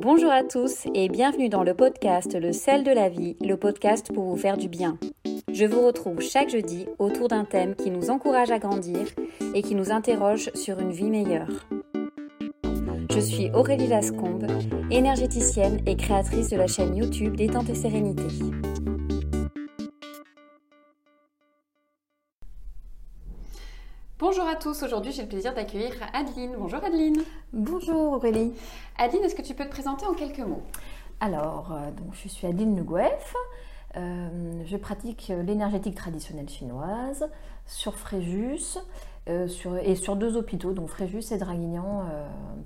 Bonjour à tous et bienvenue dans le podcast Le sel de la vie, le podcast pour vous faire du bien. Je vous retrouve chaque jeudi autour d'un thème qui nous encourage à grandir et qui nous interroge sur une vie meilleure. Je suis Aurélie Lascombe, énergéticienne et créatrice de la chaîne YouTube Détente et Sérénité. Bonjour à tous, aujourd'hui j'ai le plaisir d'accueillir Adeline. Bonjour Adeline. Bonjour Aurélie. Adeline, est-ce que tu peux te présenter en quelques mots? Alors, euh, donc, je suis Adeline Nguef. Euh, je pratique l'énergétique traditionnelle chinoise sur Fréjus euh, sur, et sur deux hôpitaux, donc Fréjus et Draguignan,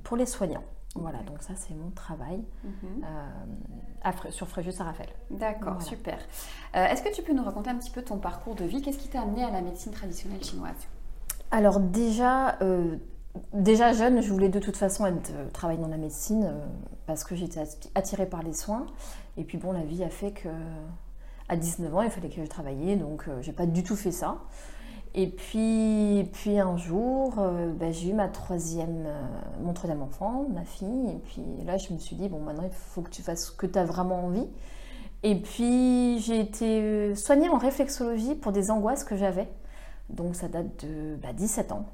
pour les soignants. Voilà, donc ça c'est mon travail mhm. sur Fréjus à Raphaël. D'accord, super. Est-ce que tu peux nous raconter un petit peu ton parcours de vie? Qu'est-ce qui t'a amené à la médecine traditionnelle chinoise? Alors déjà, euh, déjà jeune, je voulais de toute façon être, euh, travailler dans la médecine euh, parce que j'étais attirée par les soins. Et puis bon, la vie a fait que à 19 ans, il fallait que je travaillais, donc j'ai pas du tout fait ça. Et puis, puis un jour, bah, j'ai eu ma troisième, mon troisième enfant, ma fille. Et puis là, je me suis dit, bon, maintenant, il faut que tu fasses ce que tu as vraiment envie. Et puis, j'ai été soignée en réflexologie pour des angoisses que j'avais. Donc ça date de 17 bah, ans.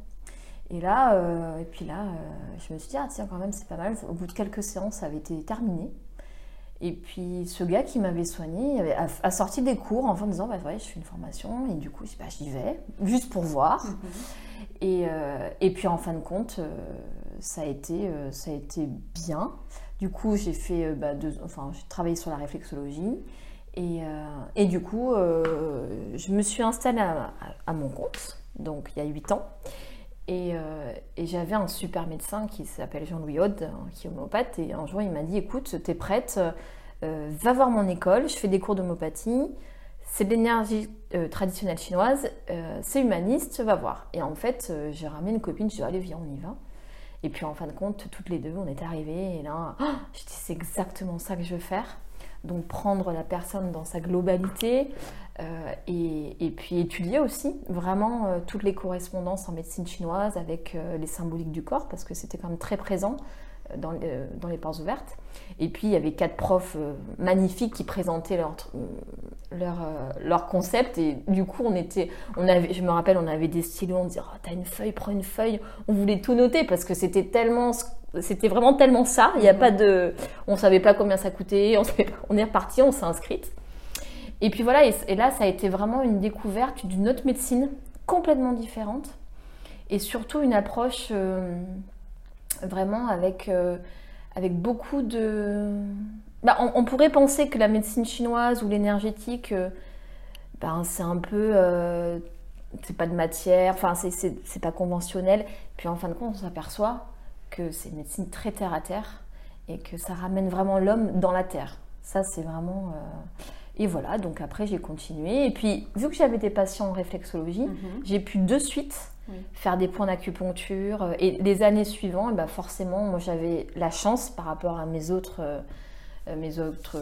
Et là, euh, et puis là, euh, je me suis dit, ah tiens, quand même, c'est pas mal. Au bout de quelques séances, ça avait été terminé. Et puis ce gars qui m'avait soigné a, sorti des cours en disant, bah ouais, je fais une formation. Et du coup, bah, j'y vais, juste pour voir. Mhm. Et, euh, et, puis en fin de compte, ça, a été, ça a été bien. Du coup, j'ai fait, bah, enfin, j'ai travaillé sur la réflexologie. Euh, et, du coup, euh, je me suis installée à, mon compte, donc il y a 8 ans. Euh, et, j'avais un super médecin qui s'appelle Jean-Louis Aude, qui est homopathe. Et un jour, il m'a dit Écoute, t'es prête, va voir mon école, je fais des cours d'homopathie. C'est de l'énergie traditionnelle chinoise, c'est humaniste, va voir. Et en fait, j'ai ramené une copine, je dit Allez, viens, on y va. Et puis en fin de compte, toutes les deux, on est arrivées. Et là, oh, je dis C'est exactement ça que je veux faire donc prendre la personne dans sa globalité euh, et, puis étudier aussi vraiment euh, toutes les correspondances en médecine chinoise avec euh, les symboliques du corps parce que c'était quand même très présent dans, dans, les portes ouvertes. Et puis il y avait quatre profs magnifiques qui présentaient leur, leur, concept et du coup on était, on avait, je me rappelle, on avait des stylos, on disait oh, t'as une feuille, prends une feuille, on voulait tout noter parce que c'était tellement c'était vraiment tellement ça. Il n'y a pas de, on savait pas combien ça coûtait. On, on est reparti, on s'est inscrite. Et puis voilà, et, là, ça a été vraiment une découverte d'une autre médecine complètement différente, et surtout une approche euh, vraiment avec euh, avec beaucoup de. Bah, on, pourrait penser que la médecine chinoise ou l'énergétique, euh, ben, c'est un peu c'est pas de matière, enfin c'est pas conventionnel. Puis en fin de compte, on s'aperçoit que c'est une médecine très terre à terre et que ça ramène vraiment l'homme dans la terre. Ça, c'est vraiment. Euh, et voilà, donc après, j'ai continué. Et puis, vu que j'avais des patients en réflexologie, mhm. j'ai pu de suite faire des points d'acupuncture. Et les années suivantes, bah forcément, moi, j'avais la chance par rapport à mes autres, euh, mes autres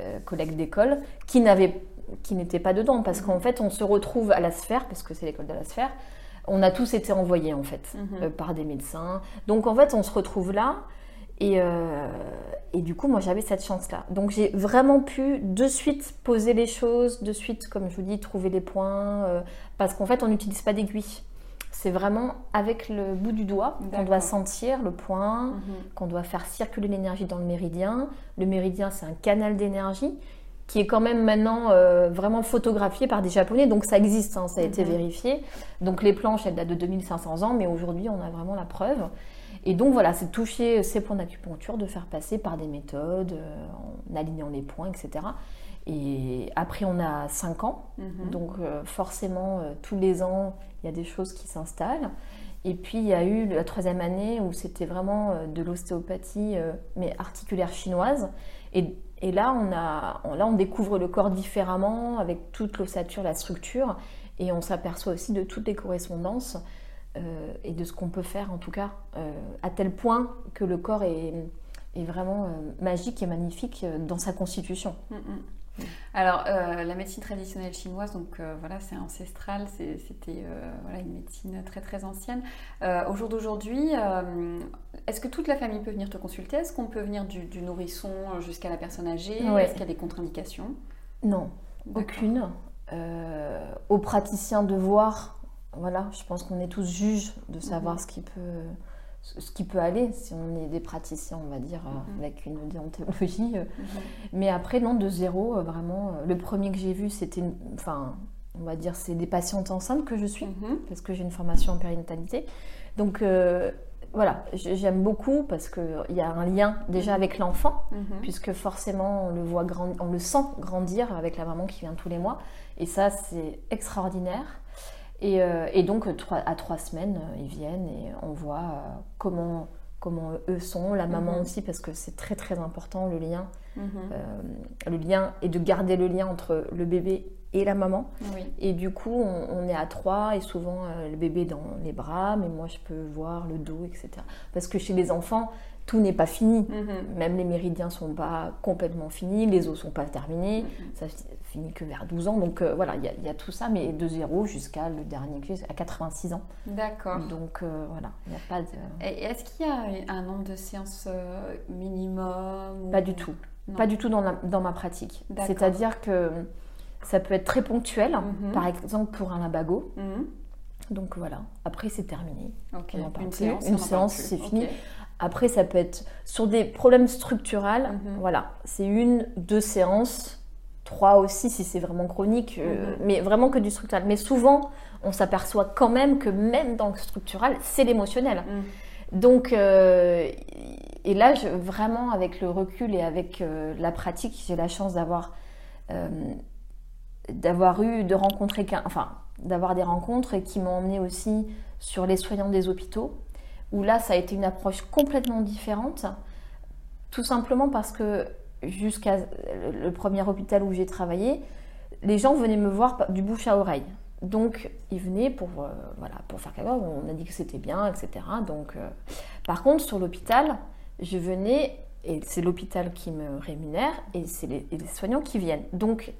euh, collègues d'école qui n'avaient qui n'étaient pas dedans parce mhm. qu'en fait on se retrouve à la sphère parce que c'est l'école de la sphère on a tous été envoyés en fait mhm. euh, par des médecins. Donc en fait, on se retrouve là. Et, euh, et du coup, moi, j'avais cette chance-là. Donc j'ai vraiment pu de suite poser les choses, de suite, comme je vous dis, trouver les points. Euh, parce qu'en fait, on n'utilise pas d'aiguille. C'est vraiment avec le bout du doigt qu'on doit sentir le point, mhm. qu'on doit faire circuler l'énergie dans le méridien. Le méridien, c'est un canal d'énergie qui est quand même maintenant euh, vraiment photographié par des Japonais, donc ça existe, hein, ça a été mhm. vérifié. Donc les planches, elles datent de 2500 ans, mais aujourd'hui on a vraiment la preuve. Et donc voilà, c'est de toucher ces points d'acupuncture, de faire passer par des méthodes, euh, en alignant les points, etc. Et après on a 5 ans, mhm. donc euh, forcément tous les ans il y a des choses qui s'installent. Et puis il y a eu la troisième année où c'était vraiment de l'ostéopathie, mais articulaire chinoise. Et et là on, a, découvre le corps différemment, avec toute l'ossature, la structure, et on s'aperçoit aussi de toutes les correspondances euh, et de ce qu'on peut faire, en tout cas, euh, à tel point que le corps est, est vraiment euh, magique et magnifique dans sa constitution. Mm, mm. Alors, euh, la médecine traditionnelle chinoise, donc euh, voilà, c'est ancestral, c'était euh, voilà, une médecine très très ancienne. au jour d'aujourd'hui, est-ce que toute la famille peut venir te consulter? Est-ce qu'on peut venir du, du nourrisson jusqu'à la personne âgée? Ouais. Est-ce qu'il y a des contre-indications? Non, aucune. Aux praticiens de voir, voilà, je pense qu'on est tous juges de savoir Mhm. ce qui peut ce qui peut aller si on est des praticiens, on va dire, euh, Mhm. avec une déontologie. euh. Mhm. Mais après, non, de zéro, euh, vraiment. le premier que j'ai vu, c'était, enfin, on va dire, c'est des patientes enceintes que je suis, Mhm. parce que j'ai une formation en périnatalité. Donc, euh, voilà, j'aime beaucoup parce qu'il y a un lien déjà avec l'enfant, puisque forcément, on le voit grand- on le sent grandir avec la maman qui vient tous les mois. Et ça, c'est extraordinaire. Et, euh, et donc, à trois semaines, euh, ils viennent et on voit euh, comment, comment eux sont, la maman Mhm. aussi, parce que c'est très très important le lien Mhm. le lien et de garder le lien entre le bébé et la maman. Oui. Et du coup, on, on est à trois et souvent euh, le bébé dans les bras, mais moi je peux voir le dos, etc. Parce que chez les enfants, tout n'est pas fini. Mhm. Même les méridiens sont pas complètement finis, les os sont pas terminés, Mhm. ça fi- finit que vers 12 ans. Donc euh, voilà, il y, a- il y a tout ça, mais de zéro jusqu'à le dernier à 86 ans. D'accord. Donc euh, voilà, il n'y a pas de... Et est-ce qu'il y a un nombre de séances euh, minimum ou- Pas du tout. Non. Pas du tout dans, la- dans ma pratique. C'est-à-dire que ça peut être très ponctuel, Mhm. par exemple pour un labago. Mhm. Donc voilà, après c'est terminé. Ok. On en parle Une plus. séance, Une c'est fini. Après ça peut être sur des problèmes structurels. Mhm. Voilà, c'est une, deux séances, trois aussi si c'est vraiment chronique, euh, Mhm. mais vraiment que du structurel. Mais souvent, on s'aperçoit quand même que même dans le structural, c'est l'émotionnel. Mhm. Donc, euh, et là, je- vraiment, avec le recul et avec euh, la pratique, j'ai la chance d'avoir euh, d'avoir eu, de rencontrer, enfin, d'avoir des rencontres et qui m'ont emmené aussi sur les soignants des hôpitaux, où là, ça a été une approche complètement différente, tout simplement parce que jusqu'à le premier hôpital où j'ai travaillé, les gens venaient me voir du bouche à oreille. Donc, ils venaient pour, euh, voilà, pour faire chose. On a dit que c'était bien, etc. Donc, euh, par contre, sur l'hôpital, je venais, et c'est l'hôpital qui me rémunère, et c'est les, les soignants qui viennent. Donc,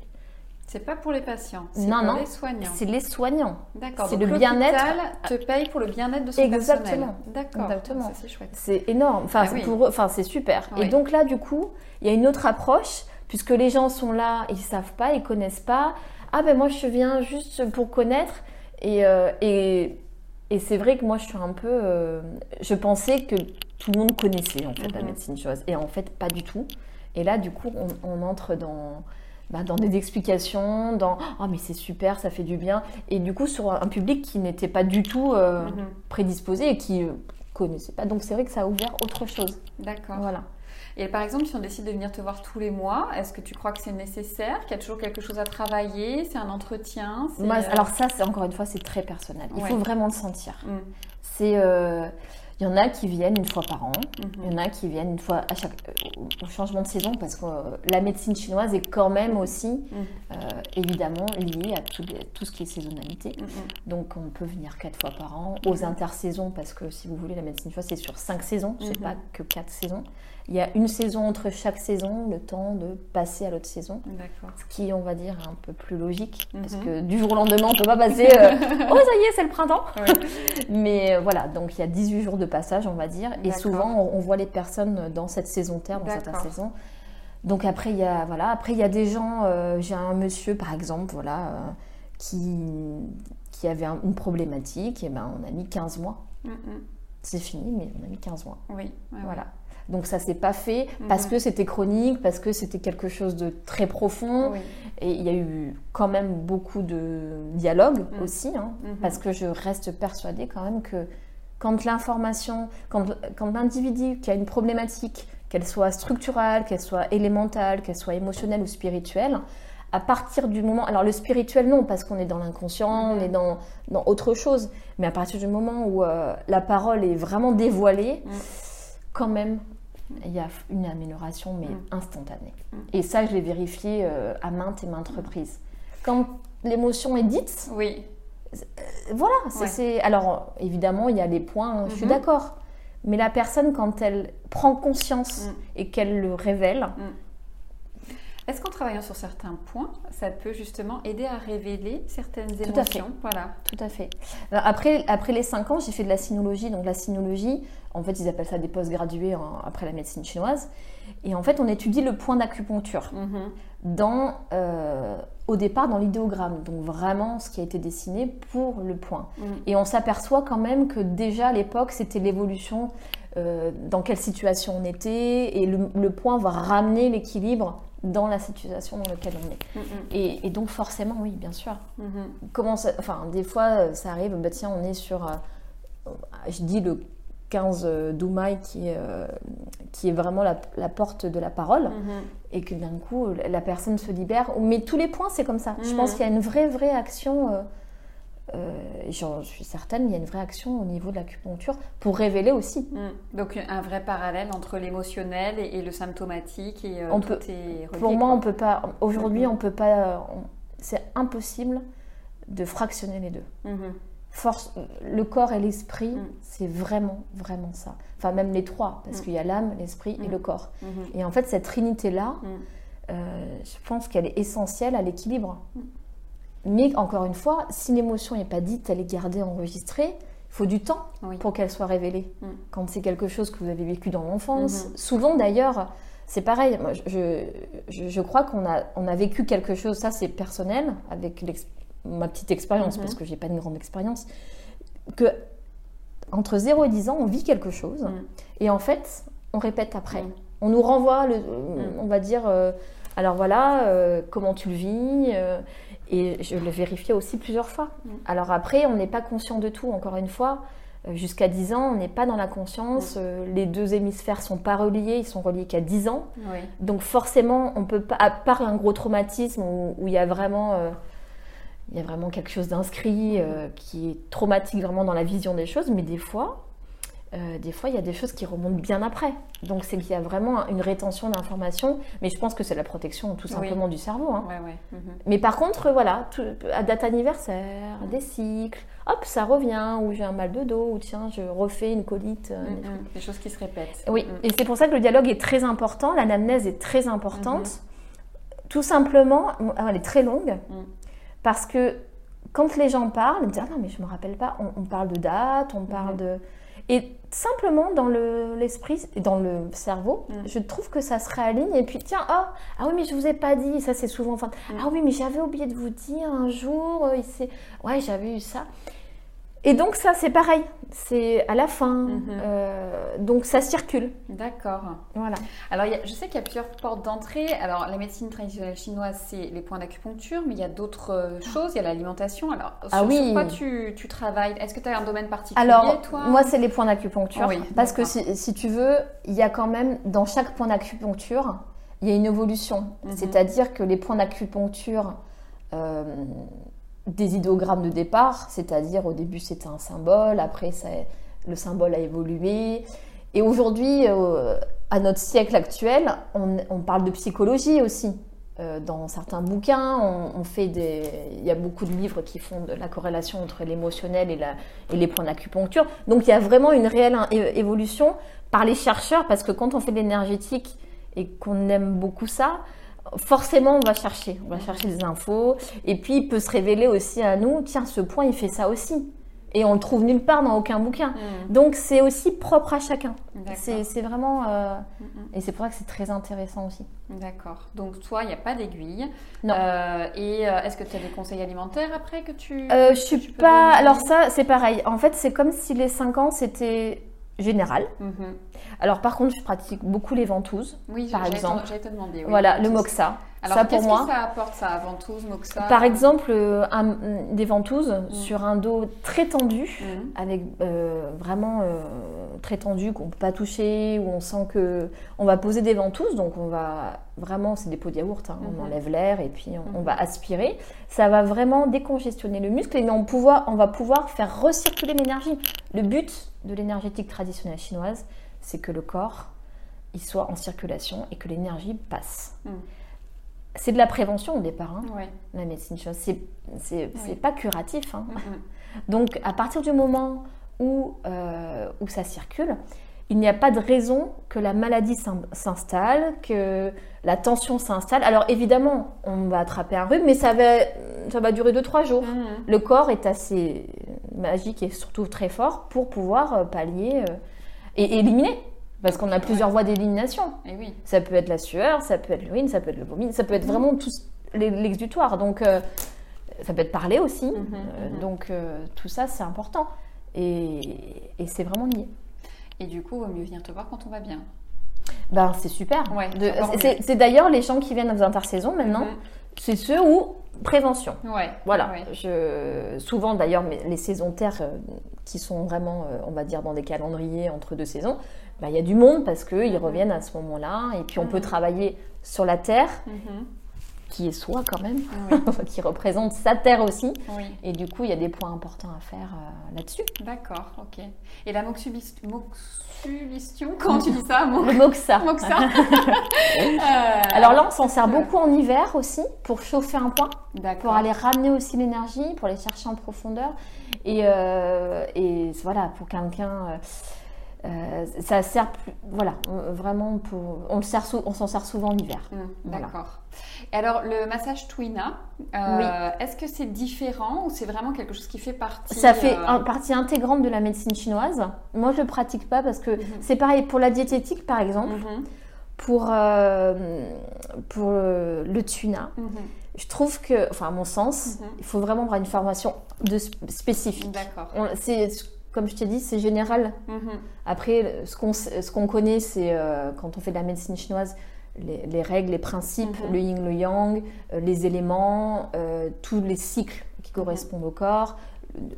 C'est pas pour les patients, c'est pour non, les soignants. c'est les soignants. D'accord. c'est le bien-être. te paye pour le bien-être de son Exactement. D'accord. Exactement. C'est chouette. C'est énorme. Enfin, Ah c'est oui. pour enfin, c'est super. Oui. Et donc là, du coup, il y a une autre approche, puisque les gens sont là, ils savent pas, ils connaissent pas. Ah ben moi, je viens juste pour connaître. Et, euh, et, et c'est vrai que moi, je suis un peu. euh, je pensais que tout le monde connaissait en fait la Mhm. médecine chinoise, et en fait, pas du tout. Et là, du coup, on, on entre dans bah, dans des explications, dans oh mais c'est super, ça fait du bien, et du coup sur un public qui n'était pas du tout euh, Mhm. prédisposé et qui euh, connaissait pas. Donc c'est vrai que ça a ouvert autre chose. D'accord. Voilà. Et par exemple, si on décide de venir te voir tous les mois, est-ce que tu crois que c'est nécessaire Qu'il y a toujours quelque chose à travailler C'est un entretien Moi, euh, alors ça, c'est encore une fois, c'est très personnel. Il Ouais. faut vraiment le sentir. mm, C'est, euh, il y en a qui viennent une fois par an. Il mhm. y en a qui viennent une fois à chaque euh, au changement de saison parce que euh, la médecine chinoise est quand même aussi Mm. euh, évidemment liée à tout, tout ce qui est saisonnalité. Mhm. Donc on peut venir quatre fois par an aux Mhm. intersaisons parce que si vous voulez la médecine chinoise c'est sur cinq saisons, c'est Mhm. pas que quatre saisons. Il y a une saison entre chaque saison, le temps de passer à l'autre saison. Ce qui, on va dire, est un peu plus logique, parce Mhm. que du jour au lendemain, on peut pas passer euh, Oh, ça y est, c'est le printemps Ouais. Mais euh, voilà, donc il y a 18 jours de passage, on va dire, et souvent, on, on voit les personnes dans cette saison terre, dans cette D'accord. saison. Donc après, il y a, voilà, après, il y a des gens, euh, j'ai un monsieur, par exemple, voilà, euh, qui, qui avait un- une problématique, et ben on a mis 15 mois. Mm, mm. C'est fini, mais on a mis 15 mois. Oui. ouais, ouais. Donc ça s'est pas fait parce Mhm. que c'était chronique, parce que c'était quelque chose de très profond. Oui. Et il y a eu quand même beaucoup de dialogue Mhm. aussi, hein, Mhm. parce que je reste persuadée quand même que quand l'information, quand, quand l'individu qui a une problématique, qu'elle soit structurelle, qu'elle soit élémentale, qu'elle soit émotionnelle ou spirituelle, à partir du moment, alors le spirituel non, parce qu'on est dans l'inconscient, on est dans, dans autre chose, mais à partir du moment où euh, la parole est vraiment dévoilée, quand même, il y a une amélioration, mais Mhm. instantanée. Mhm. Et ça, je l'ai vérifié euh, à maintes et maintes reprises. Quand l'émotion est dite, Oui. voilà, c'est, Ouais. c'est- Alors, évidemment, il y a les points, hein, je suis Mhm. d'accord. Mais la personne, quand elle prend conscience et qu'elle le révèle, Est-ce qu'en travaillant sur certains points, ça peut justement aider à révéler certaines Tout à émotions? Fait. Voilà. Tout à fait. Après, après les 5 ans, j'ai fait de la sinologie. Donc la sinologie, en fait, ils appellent ça des post-gradués en- après la médecine chinoise. Et en fait, on étudie le point d'acupuncture Mhm. dans, euh, au départ dans l'idéogramme. Donc vraiment ce qui a été dessiné pour le point. Mhm. Et on s'aperçoit quand même que déjà à l'époque, c'était l'évolution, euh, dans quelle situation on était. Et le, le point va ramener l'équilibre dans la situation dans laquelle on est. Mhm. Et, et donc forcément, oui, bien sûr. Comment ça, enfin, des fois, euh, ça arrive, bah tiens, on est sur, euh, je dis le 15 euh, Doumaï qui, est, euh, qui est vraiment la, la porte de la parole, et que d'un coup, la personne se libère. Mais tous les points, c'est comme ça. Je pense qu'il y a une vraie, vraie action, euh, euh, et j'en suis certaine, il y a une vraie action au niveau de l'acupuncture pour révéler aussi. Mhm. Donc un vrai parallèle entre l'émotionnel et, et le symptomatique et euh, On tout peut- est relié, Pour moi, quoi. on peut pas, aujourd'hui, Mhm. on peut pas, on- c'est impossible de fractionner les deux. Mhm. force, le corps et l'esprit, Mm. c'est vraiment, vraiment ça. Enfin, même les trois, parce Mm. qu'il y a l'âme, l'esprit et Mm. le corps. Mhm. Et en fait, cette trinité-là, Mm. euh, je pense qu'elle est essentielle à l'équilibre. Mais encore une fois, si l'émotion n'est pas dite, elle est gardée, enregistrée, il faut du temps Oui. pour qu'elle soit révélée. Mm. Quand c'est quelque chose que vous avez vécu dans l'enfance, Mhm. souvent d'ailleurs, c'est pareil. Moi, je, je, je crois qu'on a, on a vécu quelque chose, ça c'est personnel, avec ma petite expérience, parce que j'ai pas une grande expérience, que entre 0 et 10 ans, on vit quelque chose, Mm. et en fait, on répète après. Mm. On nous renvoie, le, on va dire, euh, alors voilà, euh, comment tu le vis euh, Et je l'ai vérifié aussi plusieurs fois. Mm. Alors après, on n'est pas conscient de tout, encore une fois. Euh, Jusqu'à 10 ans, on n'est pas dans la conscience. euh, les deux hémisphères sont pas reliés, ils sont reliés qu'à 10 ans. Oui. Donc forcément, on peut pas, à part un gros traumatisme où, il y a vraiment, il y a vraiment quelque chose d'inscrit euh, qui est traumatique vraiment dans la vision des choses, mais des fois, euh, des fois, il y a des choses qui remontent bien après. Donc c'est qu'il y a vraiment une rétention d'informations, mais je pense que c'est la protection tout Oui. simplement du cerveau. hein. Ouais, ouais. Mhm. Mais par contre, voilà, tout- à date anniversaire, des cycles, hop, ça revient, ou j'ai un mal de dos, ou tiens, je refais une colite. euh, des Mhm. Des choses qui se répètent. oui, Mhm. et c'est pour ça que le dialogue est très important, l'anamnèse est très importante. Tout simplement, ah, elle est très longue, parce que quand les gens parlent, ils me disent Ah non, mais je me rappelle pas, on, on parle de date, on parle de. Et simplement dans le- l'esprit et dans le cerveau, Mhm. je trouve que ça se réaligne. Et puis, tiens, ah, ah oui, mais je vous ai pas dit, ça c'est souvent. Enfin, Mhm. Ah oui, mais j'avais oublié de vous dire un jour, euh, ouais, j'avais eu ça. Et donc, ça c'est pareil, c'est à la fin, Mhm. euh, donc ça circule. D'accord. Voilà. Alors, il y a- je sais qu'il y a plusieurs portes d'entrée. Alors, la médecine traditionnelle chinoise, c'est les points d'acupuncture, mais il y a d'autres euh, choses. Il y a l'alimentation. Alors, sur, Ah oui. sur quoi tu, tu travailles? Est-ce que tu as un domaine particulier, Alors, toi? moi, c'est les points d'acupuncture. Oui, parce que si tu veux, il y a quand même, dans chaque point d'acupuncture, il y a une évolution. Mhm. C'est-à-dire que les points d'acupuncture euh, des idéogrammes de départ, c'est-à-dire au début c'était un symbole, après ça, le symbole a évolué. Et aujourd'hui, euh, à notre siècle actuel, on, parle de psychologie aussi. Euh, dans certains bouquins, on, fait des, il y a beaucoup de livres qui font de la corrélation entre l'émotionnel et, les points d'acupuncture. Donc il y a vraiment une réelle évolution par les chercheurs, parce que quand on fait de l'énergétique et qu'on aime beaucoup ça, forcément on va chercher, on va chercher des infos, et puis il peut se révéler aussi à nous, tiens, ce point il fait ça aussi, et on le trouve nulle part dans aucun bouquin. Mhm. Donc c'est aussi propre à chacun. C'est vraiment, euh, Mhm. et c'est pour ça que c'est très intéressant aussi. D'accord. Donc, toi, il n'y a pas d'aiguille. Non. Euh, et euh, est-ce que tu as des conseils alimentaires après que tu. Je suis pas. Alors ça, c'est pareil. En fait, c'est comme si les 5 ans c'était général. Mhm. Alors par contre, je pratique beaucoup les ventouses. Oui, Par te- exemple. j'allais te demander. oui. voilà, le moxa. Alors, ça pour qu'est-ce que ça apporte, ça Ventouse, moxa Par exemple, euh, un- des ventouses Mm. sur un dos très tendu, Mhm. avec euh, vraiment euh, très tendu qu'on peut pas toucher, où on sent que on va poser des ventouses, donc on va vraiment, c'est des pots de yaourt, hein, on enlève l'air et puis on, on Mhm. va aspirer. Ça va vraiment décongestionner le muscle et on, pouvoir, on va pouvoir faire recirculer l'énergie. Le but de l'énergétique traditionnelle chinoise, c'est que le corps il soit en circulation et que l'énergie passe. C'est de la prévention au départ, hein, Ouais. la médecine chinoise. C'est, c'est, Oui. pas curatif. hein. Mhm. Donc, à partir du moment où, euh, où ça circule, il n'y a pas de raison que la maladie s'in- s'installe, que la tension s'installe. Alors évidemment, on va attraper un rhume, mais ça va, ça va durer 2-3 jours. Mhm. Le corps est assez magique et surtout très fort pour pouvoir euh, pallier euh, et éliminer. Parce qu'on a plusieurs voies d'élimination. Et oui. Ça peut être la sueur, ça peut être l'urine, ça peut être le vomi, ça peut être vraiment tout l'exutoire. Donc, euh, ça peut être parler aussi. Mhm, Euh, mhm. donc, euh, tout ça, c'est important. Et, et c'est vraiment lié. Et du coup, il vaut mieux venir te voir quand on va bien. Ben, c'est super. Ouais, c'est d'ailleurs les gens qui viennent aux intersaisons maintenant, c'est ceux où prévention. Mhm. Ouais. Voilà. ouais. Je, souvent d'ailleurs, les saisontaires euh, qui sont vraiment, on va dire, dans des calendriers entre deux saisons, il y a du monde parce qu'ils reviennent à ce moment-là. Et puis on peut Mhm. travailler sur la terre, Mhm. qui est soi quand même, Oui. qui représente sa terre aussi. oui. Et du coup, il y a des points importants à faire euh, là-dessus. D'accord, ok. Et la moxubistion, comment tu dis ça Mo- Le moxa. Moxa Euh, Alors là, on s'en sert euh, beaucoup en hiver aussi pour chauffer un point, D'accord. pour aller ramener aussi l'énergie, pour aller chercher en profondeur. Et, euh, et voilà, pour quelqu'un, euh, ça sert plus, voilà, vraiment pour, on le sert, sou- on s'en sert souvent en hiver. Hum, Voilà. D'accord. Et alors, le massage Twina, euh, est-ce que c'est différent ou c'est vraiment quelque chose qui fait partie Ça fait euh, un- partie intégrante de la médecine chinoise. Moi, je le pratique pas parce que Mhm. c'est pareil pour la diététique, par exemple, mhm, pour, euh, pour le, le tuna. mhm. Je trouve que, enfin, à mon sens, il faut vraiment avoir une formation de sp- spécifique. D'accord. C'est comme je t'ai dit, c'est général. Mhm. Après, ce qu'on ce qu'on connaît, c'est euh, quand on fait de la médecine chinoise, les, les règles, les principes, Mhm. le yin, le yang, euh, les éléments, euh, tous les cycles qui Mhm. correspondent au corps.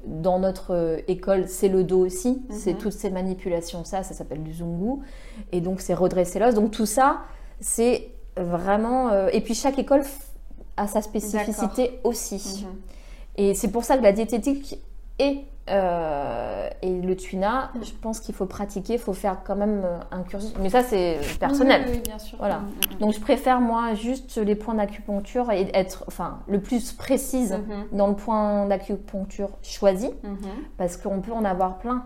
Dans notre école, c'est le dos aussi. C'est toutes ces manipulations, ça, ça s'appelle du zungu. Et donc, c'est redresser l'os. Donc, tout ça, c'est vraiment. et puis, chaque école a sa spécificité aussi. Et c'est pour ça que la diététique et, euh, et le tuna, je pense qu'il faut pratiquer, il faut faire quand même euh, un cursus. Mais ça, c'est personnel. Oui, oui, bien sûr. Voilà. Mhm, mhm. Donc je préfère moi juste les points d'acupuncture et être enfin, le plus précise Mhm, dans le point d'acupuncture choisi mhm. parce qu'on peut en avoir plein.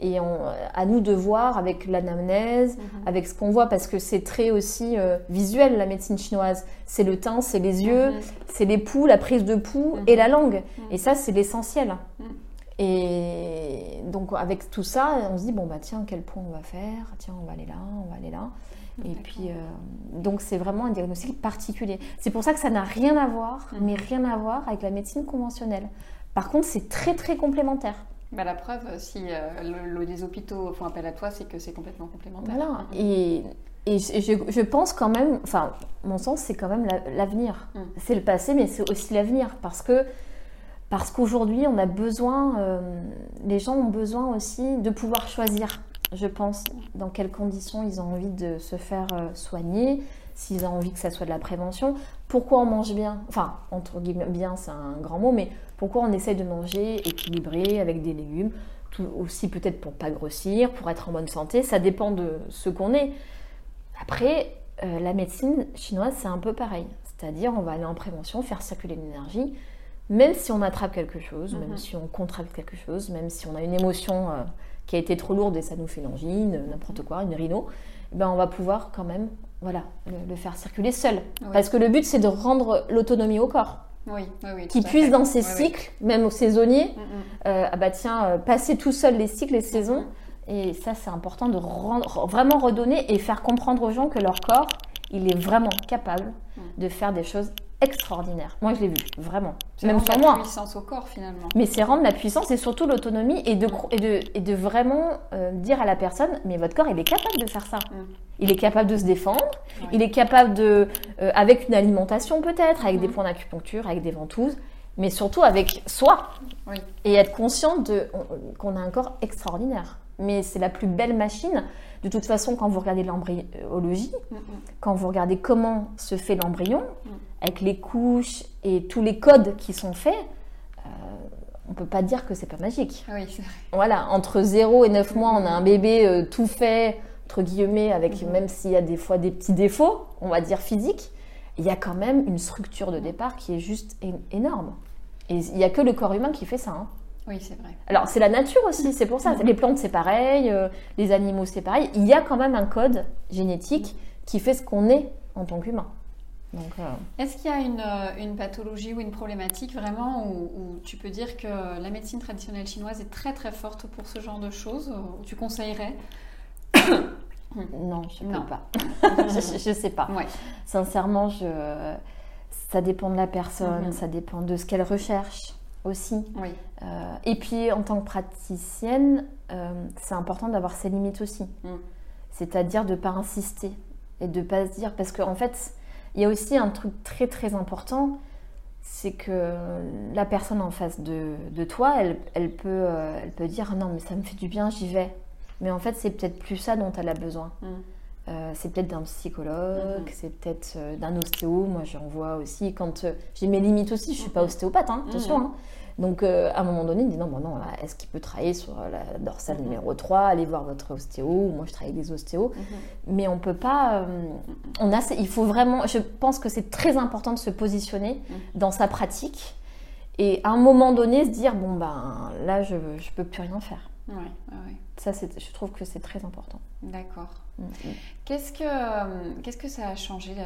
Et on, à nous de voir avec l'anamnèse, Mhm. avec ce qu'on voit, parce que c'est très aussi euh, visuel la médecine chinoise. C'est le teint, c'est les yeux, c'est les pouls, la prise de pouls et la langue. Et ça, c'est l'essentiel. Et donc, avec tout ça, on se dit, bon, bah tiens, quel point on va faire? Tiens, on va aller là, on va aller là. Et puis, euh, donc, c'est vraiment un diagnostic particulier. C'est pour ça que ça n'a rien à voir, Mhm. mais rien à voir avec la médecine conventionnelle. Par contre, c'est très, très complémentaire. Bah, la preuve, si euh, le- le- les hôpitaux font appel à toi, c'est que c'est complètement complémentaire. Voilà. Mhm. Et, et je, je- je pense quand même, enfin, mon sens, c'est quand même la- l'avenir. Mm. C'est le passé, mais c'est aussi l'avenir. Parce que parce qu'aujourd'hui, on a besoin, euh, les gens ont besoin aussi de pouvoir choisir, je pense, dans quelles conditions ils ont envie de se faire euh, soigner, s'ils ont envie que ça soit de la prévention. Pourquoi on mange bien? Enfin, entre guillemets, bien, c'est un grand mot, mais pourquoi on essaye de manger équilibré avec des légumes tout- aussi peut-être pour pas grossir, pour être en bonne santé, ça dépend de ce qu'on est. Après, euh, la médecine chinoise, c'est un peu pareil. C'est-à-dire, on va aller en prévention, faire circuler l'énergie, même si on attrape quelque chose, Mhm. même si on contracte quelque chose, même si on a une émotion euh, qui a été trop lourde et ça nous fait une angine, n'importe quoi, une rhino, eh ben on va pouvoir quand même voilà, le, le faire circuler seul. Oui. Parce que le but, c'est de rendre l'autonomie au corps. Oui, oui, oui. Qui puisse dans ses cycles, même aux saisonniers, Mhm. euh, ah bah tiens, euh, passer tout seul les cycles, les saisons. Et ça, c'est important de rendre- vraiment redonner et faire comprendre aux gens que leur corps, il est vraiment capable Mm. de faire des choses extraordinaires. Moi, je l'ai vu, vraiment. C'est Même rendre sur la moi. puissance au corps finalement. Mais c'est rendre la puissance et surtout l'autonomie et de, cro- et de, et de vraiment euh, dire à la personne, mais votre corps, il est capable de faire ça. Mm. Il est capable de se défendre, il est capable de, euh, avec une alimentation peut-être, avec des Mhm. points d'acupuncture, avec des ventouses, mais surtout avec soi. Oui. Et être conscient de, on- qu'on a un corps extraordinaire. Mais c'est la plus belle machine. De toute façon, quand vous regardez l'embryologie, Mhm. quand vous regardez comment se fait l'embryon, Mm. avec les couches et tous les codes qui sont faits, euh, on peut pas dire que c'est pas magique. Oui, c'est vrai. Voilà, entre 0 et 9 mois, on a un bébé euh, tout fait, entre guillemets, avec même s'il y a des fois des petits défauts, on va dire physiques, il y a quand même une structure de départ qui est juste énorme. Et il n'y a que le corps humain qui fait ça. hein. Oui, c'est vrai. Alors, c'est la nature aussi, c'est pour ça. Les plantes, c'est pareil, euh, les animaux, c'est pareil. Il y a quand même un code génétique qui fait ce qu'on est en tant qu'humain. Euh, Est-ce qu'il y a une, euh, une pathologie ou une problématique vraiment où, où tu peux dire que la médecine traditionnelle chinoise est très très forte pour ce genre de choses où tu conseillerais non, je ne peux pas. je ne sais pas. Ouais. Sincèrement, je... ça dépend de la personne, Mhm. ça dépend de ce qu'elle recherche aussi. Oui. Euh, et puis, en tant que praticienne, euh, c'est important d'avoir ses limites aussi. Mm. C'est-à-dire de ne pas insister et de ne pas se dire. Parce qu'en fait, il y a aussi un truc très très important c'est que la personne en face de, de toi, elle, elle peut, euh, elle peut dire non, mais ça me fait du bien, j'y vais. Mais en fait, c'est peut-être plus ça dont elle a besoin. Mm. Euh, c'est peut-être d'un psychologue, Mhm. c'est peut-être euh, d'un ostéo. Moi, j'en vois aussi quand euh, j'ai mes limites aussi. Je suis pas Mhm. ostéopathe, hein, attention. Mhm. hein. Donc, à un moment donné, il me dit non, bon, non, est-ce qu'il peut travailler sur la dorsale numéro 3 Allez voir votre ostéo? Moi, je travaille avec des ostéos. Mais on peut pas. on a, il faut vraiment. Je pense que c'est très important de se positionner dans sa pratique et à un moment donné se dire bon ben là je je peux plus rien faire. Ouais, ouais, ouais. Ça, je trouve que c'est très important. D'accord. Mm, Qu'est-ce que, euh, qu'est-ce que ça a changé euh,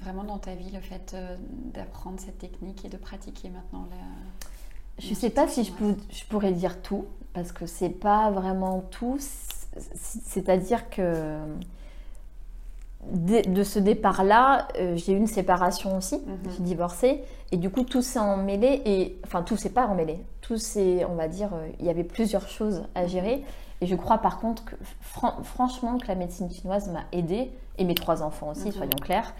vraiment dans ta vie, le fait euh, d'apprendre cette technique et de pratiquer maintenant la... Je sais pas si je, peux- je pourrais dire tout, parce que c'est pas vraiment tout. C'est- C'est-à-dire que de, de ce départ-là, euh, j'ai eu une séparation aussi. Mhm. J'ai divorcé. Et du coup, tout s'est emmêlé. Et, enfin, tout s'est pas emmêlé. Tout s'est, on va dire, euh, il y avait plusieurs choses à gérer. Et je crois par contre que, fran- franchement, que la médecine chinoise m'a aidée, et mes trois enfants aussi, Mhm. soyons clairs,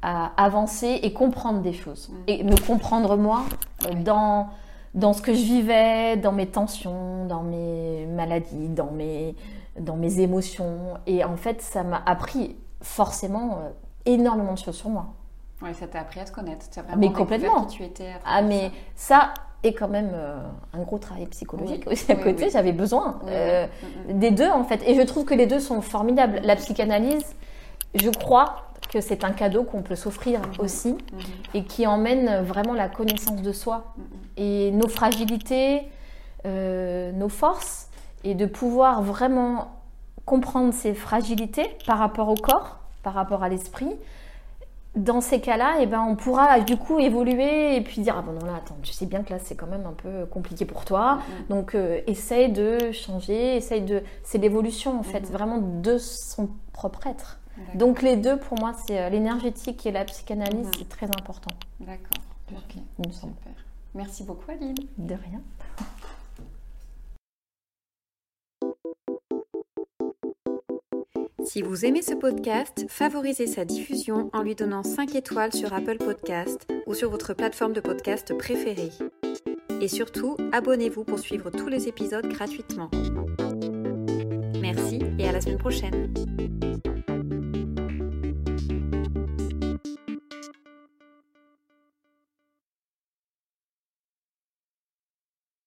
à avancer et comprendre des choses. Mhm. Et me comprendre moi euh, dans, dans ce que je vivais, dans mes tensions, dans mes maladies, dans mes, dans mes émotions. Et en fait, ça m'a appris forcément euh, énormément de choses sur moi. Ouais, ça t'a appris à te connaître. Vraiment Mais complètement. qui tu étais. Ah mais ça est quand même euh, un gros travail psychologique Oui, aussi à oui, côté. oui. J'avais besoin Oui, euh, oui. Mm, mm. des deux en fait. Et je trouve que les deux sont formidables. La psychanalyse, je crois que c'est un cadeau qu'on peut s'offrir aussi Mhm. et qui emmène vraiment la connaissance de soi Mhm. et nos fragilités, euh, nos forces et de pouvoir vraiment comprendre ces fragilités par rapport au corps, par rapport à l'esprit. Dans ces cas-là, eh ben, on pourra du coup évoluer et puis dire ah bon non là attends tu sais bien que là c'est quand même un peu compliqué pour toi Mhm. donc euh, essaye de changer essaye de c'est l'évolution en fait Mhm. vraiment de son propre être D'accord. donc les deux pour moi c'est euh, l'énergétique et la psychanalyse Mhm. c'est très important D'accord. Super. Merci beaucoup, Aline. de rien Si vous aimez ce podcast, favorisez sa diffusion en lui donnant 5 étoiles sur Apple Podcast ou sur votre plateforme de podcast préférée. Et surtout, abonnez-vous pour suivre tous les épisodes gratuitement. Merci et à la semaine prochaine.